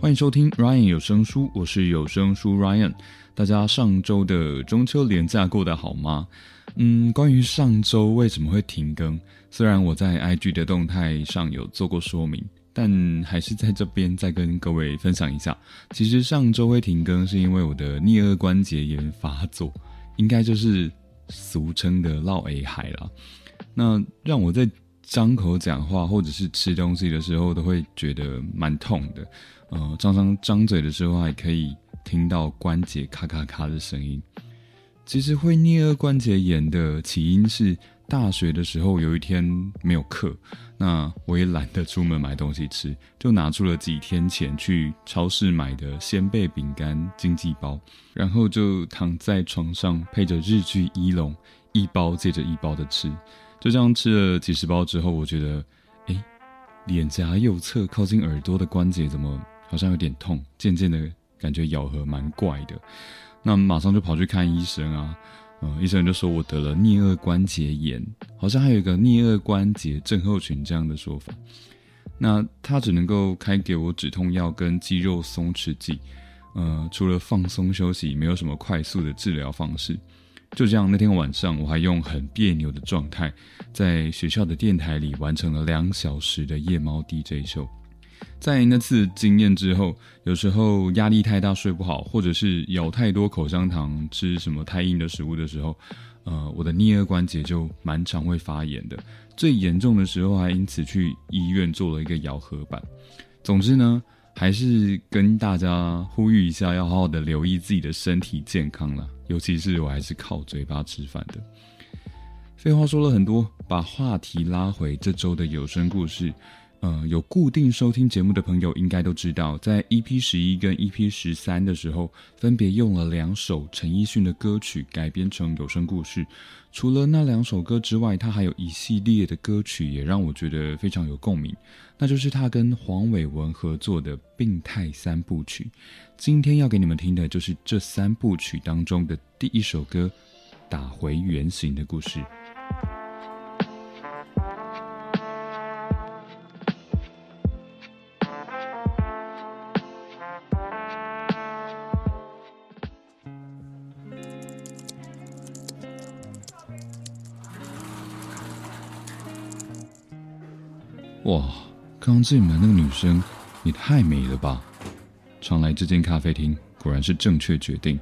欢迎收听 Ryan 有声书，我是有声书 Ryan。大家上周的中秋连假过得好吗？嗯，关于上周为什么会停更，虽然我在 IG 的动态上有做过说明，但还是在这边再跟各位分享一下。其实上周会停更是因为我的颞颌关节炎发作，应该就是俗称的落 A 海了。那让我在张口讲话或者是吃东西的时候，都会觉得蛮痛的。呃，常常张嘴的时候还可以听到关节咔咔咔的声音。其实会颞颌关节炎的起因是大学的时候有一天没有课，那我也懒得出门买东西吃，就拿出了几天前去超市买的鲜贝饼干经济包，然后就躺在床上配着日剧《一龙》，一包接着一包的吃。就这样吃了几十包之后，我觉得，哎，脸颊右侧靠近耳朵的关节怎么？好像有点痛，渐渐的感觉咬合蛮怪的，那马上就跑去看医生啊，嗯，医生就说我得了颞颌关节炎，好像还有一个颞颌关节症候群这样的说法。那他只能够开给我止痛药跟肌肉松弛剂，呃，除了放松休息，没有什么快速的治疗方式。就这样，那天晚上我还用很别扭的状态，在学校的电台里完成了两小时的夜猫 DJ 秀。在那次经验之后，有时候压力太大睡不好，或者是咬太多口香糖、吃什么太硬的食物的时候，呃，我的颞颌关节就蛮常会发炎的。最严重的时候还因此去医院做了一个咬合板。总之呢，还是跟大家呼吁一下，要好好的留意自己的身体健康啦。尤其是我还是靠嘴巴吃饭的。废话说了很多，把话题拉回这周的有声故事。呃，有固定收听节目的朋友应该都知道，在 EP 十一跟 EP 十三的时候，分别用了两首陈奕迅的歌曲改编成有声故事。除了那两首歌之外，他还有一系列的歌曲也让我觉得非常有共鸣，那就是他跟黄伟文合作的《病态三部曲》。今天要给你们听的就是这三部曲当中的第一首歌《打回原形的故事》。刚进门那个女生也太美了吧！常来这间咖啡厅果然是正确决定。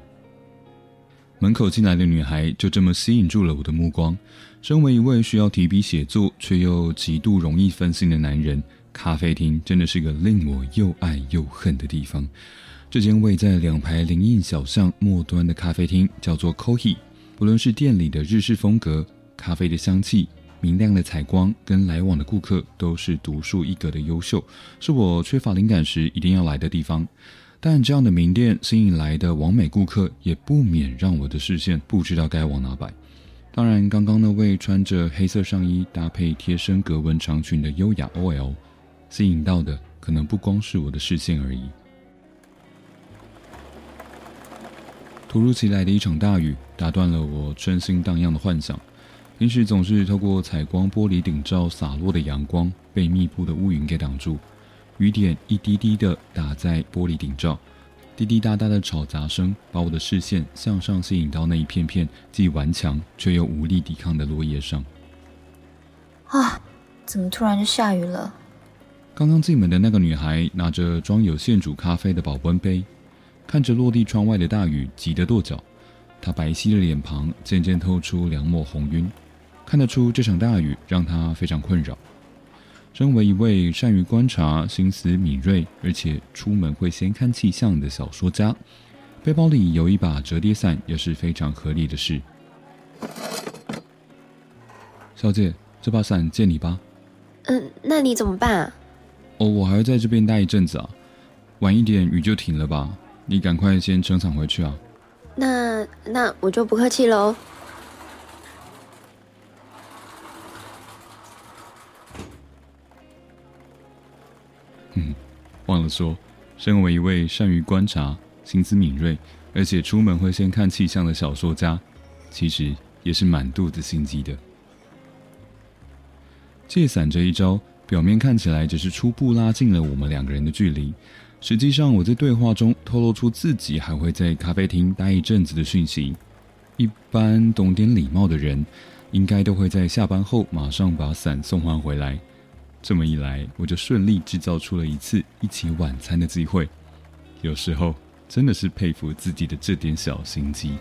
门口进来的女孩就这么吸引住了我的目光。身为一位需要提笔写作却又极度容易分心的男人，咖啡厅真的是个令我又爱又恨的地方。这间位在两排林荫小巷末端的咖啡厅叫做 Cohe，不论是店里的日式风格、咖啡的香气。明亮的采光跟来往的顾客都是独树一格的优秀，是我缺乏灵感时一定要来的地方。但这样的名店吸引来的完美顾客，也不免让我的视线不知道该往哪摆。当然，刚刚那位穿着黑色上衣搭配贴身格纹长裙的优雅 OL，吸引到的可能不光是我的视线而已。突如其来的一场大雨，打断了我春心荡漾的幻想。平时总是透过采光玻璃顶罩洒落的阳光，被密布的乌云给挡住。雨点一滴滴的打在玻璃顶罩，滴滴答答的吵杂声把我的视线向上吸引到那一片片既顽强却又无力抵抗的落叶上。啊！怎么突然就下雨了？刚刚进门的那个女孩拿着装有现煮咖啡的保温杯，看着落地窗外的大雨，急得跺脚。她白皙的脸庞渐渐透出两抹红晕。看得出这场大雨让他非常困扰。身为一位善于观察、心思敏锐，而且出门会先看气象的小说家，背包里有一把折叠伞也是非常合理的事。小姐，这把伞借你吧。嗯，那你怎么办？哦，我还要在这边待一阵子啊，晚一点雨就停了吧？你赶快先撑伞回去啊。那那我就不客气喽。说，身为一位善于观察、心思敏锐，而且出门会先看气象的小说家，其实也是满肚子心机的。借伞这一招，表面看起来只是初步拉近了我们两个人的距离，实际上我在对话中透露出自己还会在咖啡厅待一阵子的讯息。一般懂点礼貌的人，应该都会在下班后马上把伞送还回来。这么一来，我就顺利制造出了一次一起晚餐的机会。有时候真的是佩服自己的这点小心机。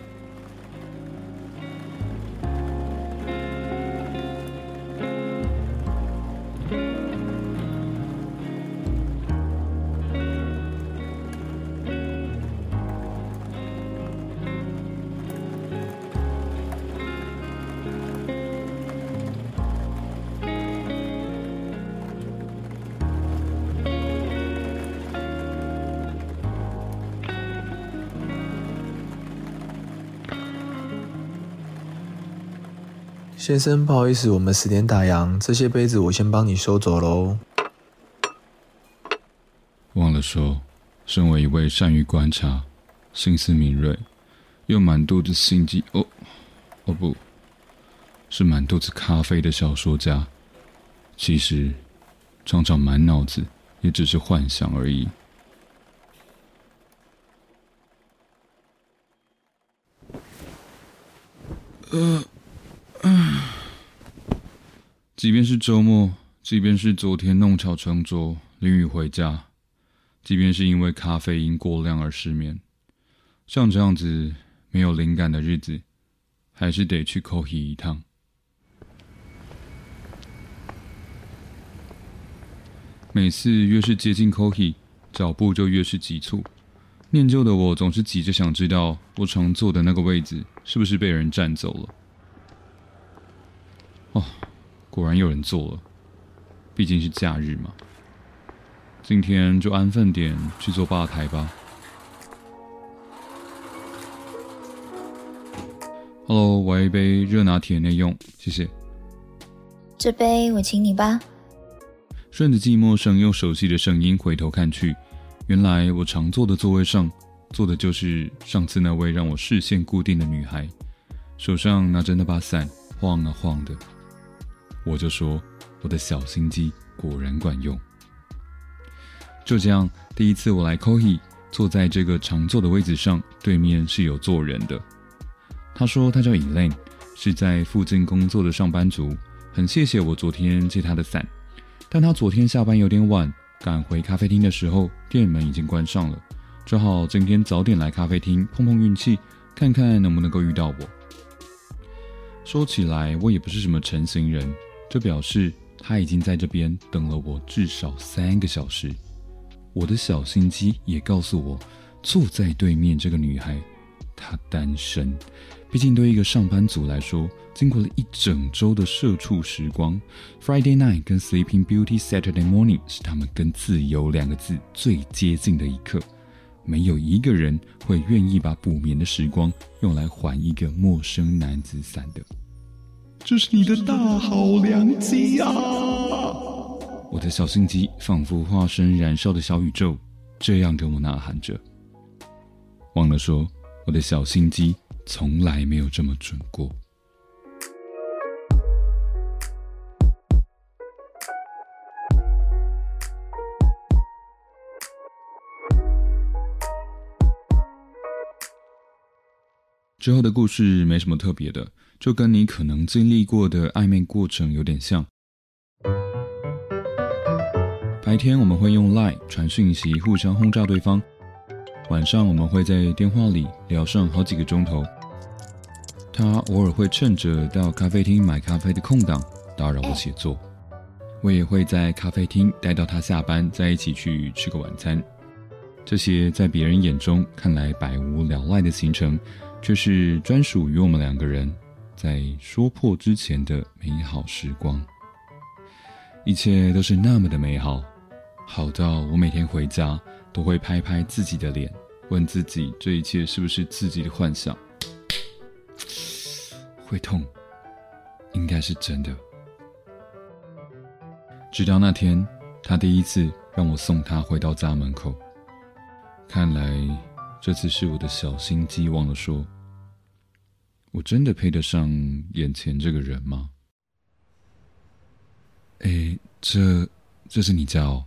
先生，不好意思，我们十点打烊，这些杯子我先帮你收走喽。忘了说，身为一位善于观察、心思敏锐又满肚子心机哦哦不，是满肚子咖啡的小说家，其实常常满脑子也只是幻想而已。呃。即便是周末，即便是昨天弄巧成拙淋雨回家，即便是因为咖啡因过量而失眠，像这样子没有灵感的日子，还是得去 Coffee 一趟。每次越是接近 Coffee，脚步就越是急促。念旧的我总是急着想知道，我常坐的那个位置是不是被人占走了。哦。果然有人做了，毕竟是假日嘛。今天就安分点去做吧台吧。Hello，我要一杯热拿铁内用，谢谢。这杯我请你吧。顺着寂寞声用熟悉的声音回头看去，原来我常坐的座位上坐的就是上次那位让我视线固定的女孩，手上拿着那把伞晃啊晃的。我就说，我的小心机果然管用。就这样，第一次我来 Kohi，坐在这个常坐的位置上，对面是有坐人的。他说他叫 Elaine，是在附近工作的上班族，很谢谢我昨天借他的伞。但他昨天下班有点晚，赶回咖啡厅的时候，店门已经关上了，只好今天早点来咖啡厅碰碰运气，看看能不能够遇到我。说起来，我也不是什么成型人。这表示他已经在这边等了我至少三个小时。我的小心机也告诉我，坐在对面这个女孩，她单身。毕竟对一个上班族来说，经过了一整周的社畜时光，Friday night 跟 Sleeping Beauty Saturday morning 是他们跟自由两个字最接近的一刻。没有一个人会愿意把补眠的时光用来还一个陌生男子伞的。这是你的大好良机啊！我的小心机仿佛化身燃烧的小宇宙，这样跟我呐喊着。忘了说，我的小心机从来没有这么准过。之后的故事没什么特别的。就跟你可能经历过的暧昧过程有点像。白天我们会用 Line 传讯息，互相轰炸对方；晚上我们会在电话里聊上好几个钟头。他偶尔会趁着到咖啡厅买咖啡的空档打扰我写作，我也会在咖啡厅待到他下班，再一起去吃个晚餐。这些在别人眼中看来百无聊赖的行程，却是专属于我们两个人。在说破之前的美好时光，一切都是那么的美好，好到我每天回家都会拍拍自己的脸，问自己这一切是不是自己的幻想。会痛，应该是真的。直到那天，他第一次让我送他回到家门口。看来这次是我的小心机忘了说。我真的配得上眼前这个人吗？哎，这这是你家哦？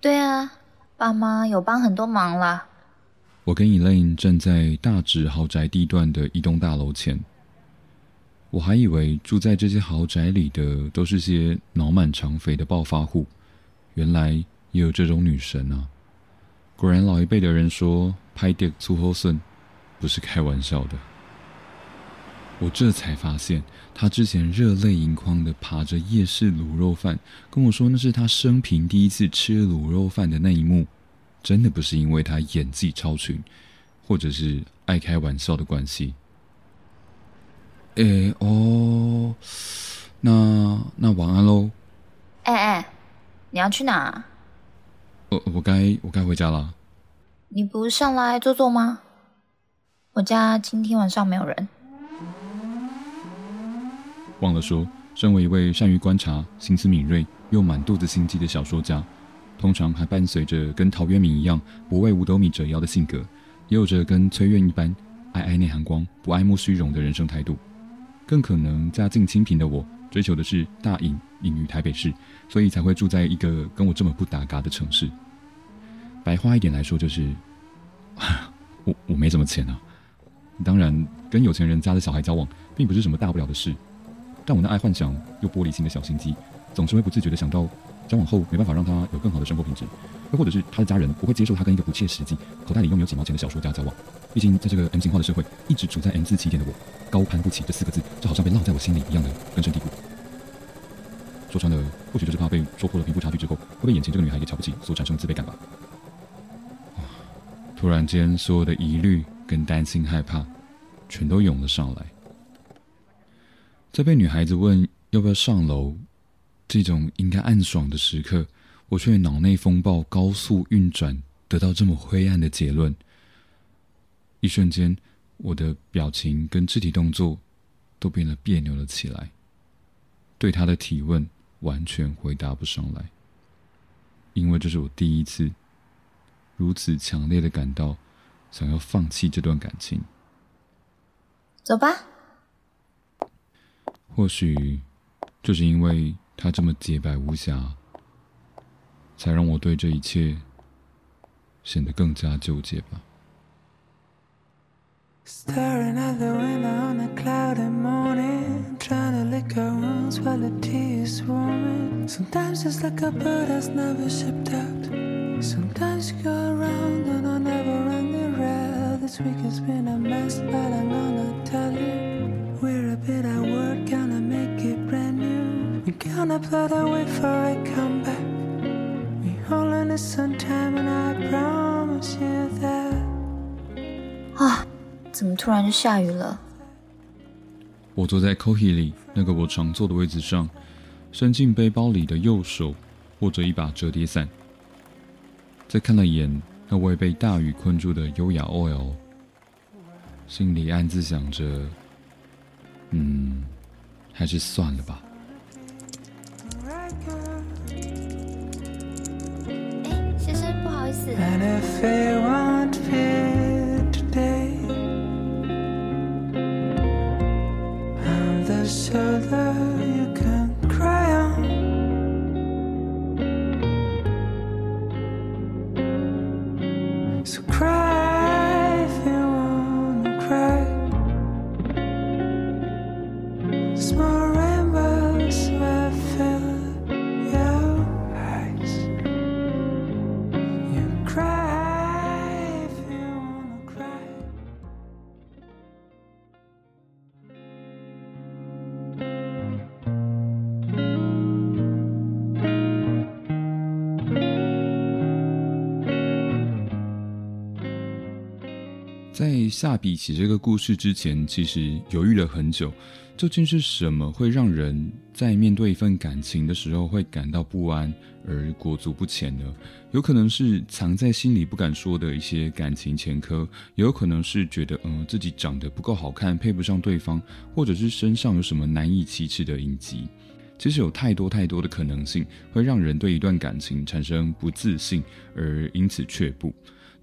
对啊，爸妈有帮很多忙啦。我跟 Elaine 站在大直豪宅地段的一栋大楼前。我还以为住在这些豪宅里的都是些脑满肠肥的暴发户，原来也有这种女神啊！果然老一辈的人说“拍点粗后孙”，不是开玩笑的。我这才发现，他之前热泪盈眶的爬着夜市卤肉饭，跟我说那是他生平第一次吃卤肉饭的那一幕，真的不是因为他演技超群，或者是爱开玩笑的关系。诶哦，那那晚安喽。哎哎，你要去哪？我我该我该回家了。你不上来坐坐吗？我家今天晚上没有人。忘了说，身为一位善于观察、心思敏锐又满肚子心机的小说家，通常还伴随着跟陶渊明一样不为五斗米折腰的性格，也有着跟崔苑一般爱爱内涵光、不爱慕虚荣的人生态度。更可能家境清贫的我，追求的是大隐隐于台北市，所以才会住在一个跟我这么不搭嘎的城市。白话一点来说，就是 我我没什么钱啊。当然，跟有钱人家的小孩交往，并不是什么大不了的事。但我那爱幻想又玻璃心的小心机，总是会不自觉的想到，交往后没办法让他有更好的生活品质，又或者是他的家人不会接受他跟一个不切实际、口袋里又没有几毛钱的小说家交往。毕竟，在这个 M 型化的社会，一直处在 M 字起点的我，高攀不起这四个字，就好像被烙在我心里一样的根深蒂固。说穿了，或许就是怕被说破了贫富差距之后，会被眼前这个女孩给瞧不起所产生的自卑感吧。突然间，所有的疑虑跟担心、害怕，全都涌了上来。在被女孩子问要不要上楼这种应该暗爽的时刻，我却脑内风暴高速运转，得到这么灰暗的结论。一瞬间，我的表情跟肢体动作都变得别扭了起来，对她的提问完全回答不上来，因为这是我第一次如此强烈的感到想要放弃这段感情。走吧。或许就是因为他这么洁白无瑕，才让我对这一切显得更加纠结吧。Staring out the window on a cloudy morning, trying to lick our wounds while the tea is warming. Sometimes it's like a bird that's never shipped out. Sometimes you go around and I never run the rail. This week has been a mess, but I'm gonna tell you. We're a bit at work, gonna make it brand new. We're gonna plot a way for a comeback. We all need some time, and I promise you that. 啊。怎么突然就下雨了？我坐在 Cohi 里那个我常坐的位置上，伸进背包里的右手握着一把折叠伞。再看了眼那位被大雨困住的优雅 oil，心里暗自想着：嗯，还是算了吧。哎，先生，不好意思。下笔写这个故事之前，其实犹豫了很久，究竟是什么会让人在面对一份感情的时候会感到不安而裹足不前呢？有可能是藏在心里不敢说的一些感情前科，也有可能是觉得嗯自己长得不够好看，配不上对方，或者是身上有什么难以启齿的隐疾。其实有太多太多的可能性，会让人对一段感情产生不自信，而因此却步。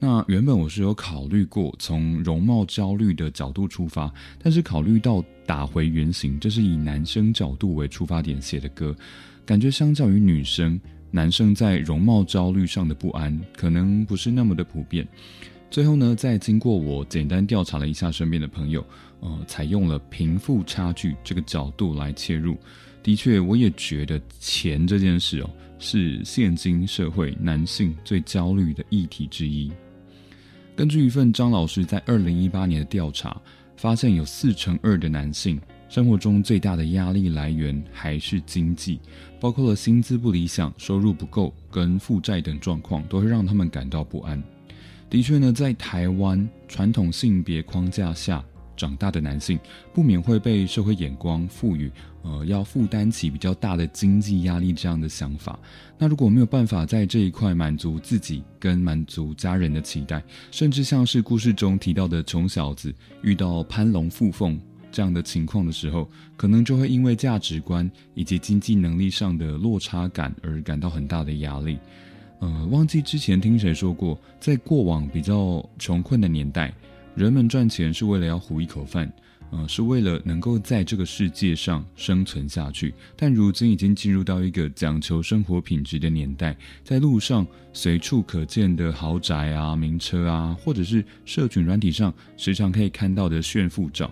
那原本我是有考虑过从容貌焦虑的角度出发，但是考虑到打回原形，这是以男生角度为出发点写的歌，感觉相较于女生，男生在容貌焦虑上的不安可能不是那么的普遍。最后呢，在经过我简单调查了一下身边的朋友，呃，采用了贫富差距这个角度来切入。的确，我也觉得钱这件事哦，是现今社会男性最焦虑的议题之一。根据一份张老师在二零一八年的调查，发现有四成二的男性生活中最大的压力来源还是经济，包括了薪资不理想、收入不够跟负债等状况，都会让他们感到不安。的确呢，在台湾传统性别框架下。长大的男性不免会被社会眼光赋予，呃，要负担起比较大的经济压力这样的想法。那如果没有办法在这一块满足自己跟满足家人的期待，甚至像是故事中提到的穷小子遇到攀龙附凤这样的情况的时候，可能就会因为价值观以及经济能力上的落差感而感到很大的压力。呃，忘记之前听谁说过，在过往比较穷困的年代。人们赚钱是为了要糊一口饭，呃，是为了能够在这个世界上生存下去。但如今已经进入到一个讲求生活品质的年代，在路上随处可见的豪宅啊、名车啊，或者是社群软体上时常可以看到的炫富照，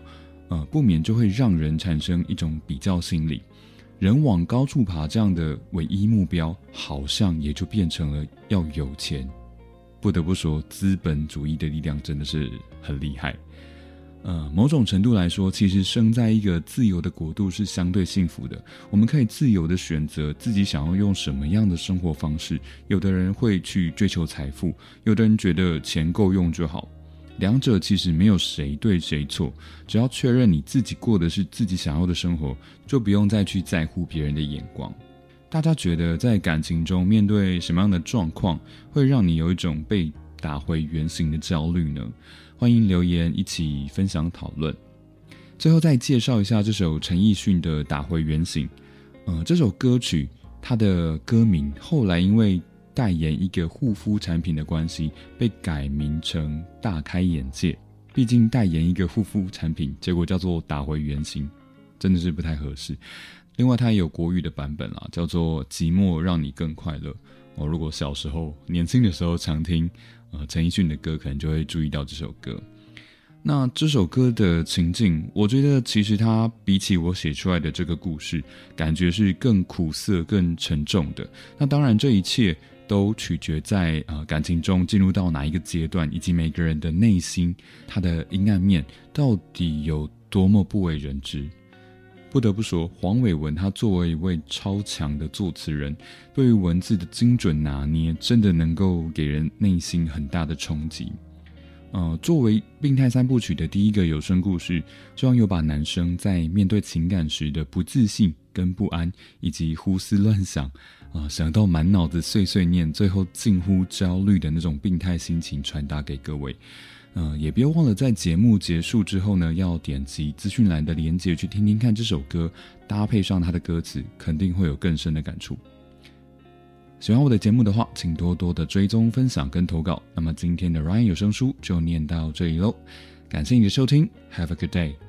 呃，不免就会让人产生一种比较心理。人往高处爬这样的唯一目标，好像也就变成了要有钱。不得不说，资本主义的力量真的是很厉害。呃，某种程度来说，其实生在一个自由的国度是相对幸福的。我们可以自由的选择自己想要用什么样的生活方式。有的人会去追求财富，有的人觉得钱够用就好。两者其实没有谁对谁错，只要确认你自己过的是自己想要的生活，就不用再去在乎别人的眼光。大家觉得在感情中面对什么样的状况会让你有一种被打回原形的焦虑呢？欢迎留言一起分享讨论。最后再介绍一下这首陈奕迅的《打回原形》。呃，这首歌曲它的歌名后来因为代言一个护肤产品的关系被改名成《大开眼界》。毕竟代言一个护肤产品，结果叫做《打回原形》，真的是不太合适。另外，它也有国语的版本啦，叫做《寂寞让你更快乐》。我如果小时候、年轻的时候常听呃陈奕迅的歌，可能就会注意到这首歌。那这首歌的情境，我觉得其实它比起我写出来的这个故事，感觉是更苦涩、更沉重的。那当然，这一切都取决在呃感情中进入到哪一个阶段，以及每个人的内心，他的阴暗面到底有多么不为人知。不得不说，黄伟文他作为一位超强的作词人，对于文字的精准拿捏，真的能够给人内心很大的冲击。呃，作为《病态三部曲》的第一个有声故事，希望有把男生在面对情感时的不自信、跟不安，以及胡思乱想，啊，想到满脑子碎碎念，最后近乎焦虑的那种病态心情传达给各位。嗯，也别忘了在节目结束之后呢，要点击资讯栏的链接去听听看这首歌，搭配上它的歌词，肯定会有更深的感触。喜欢我的节目的话，请多多的追踪、分享跟投稿。那么今天的 Ryan 有声书就念到这里喽，感谢你的收听，Have a good day。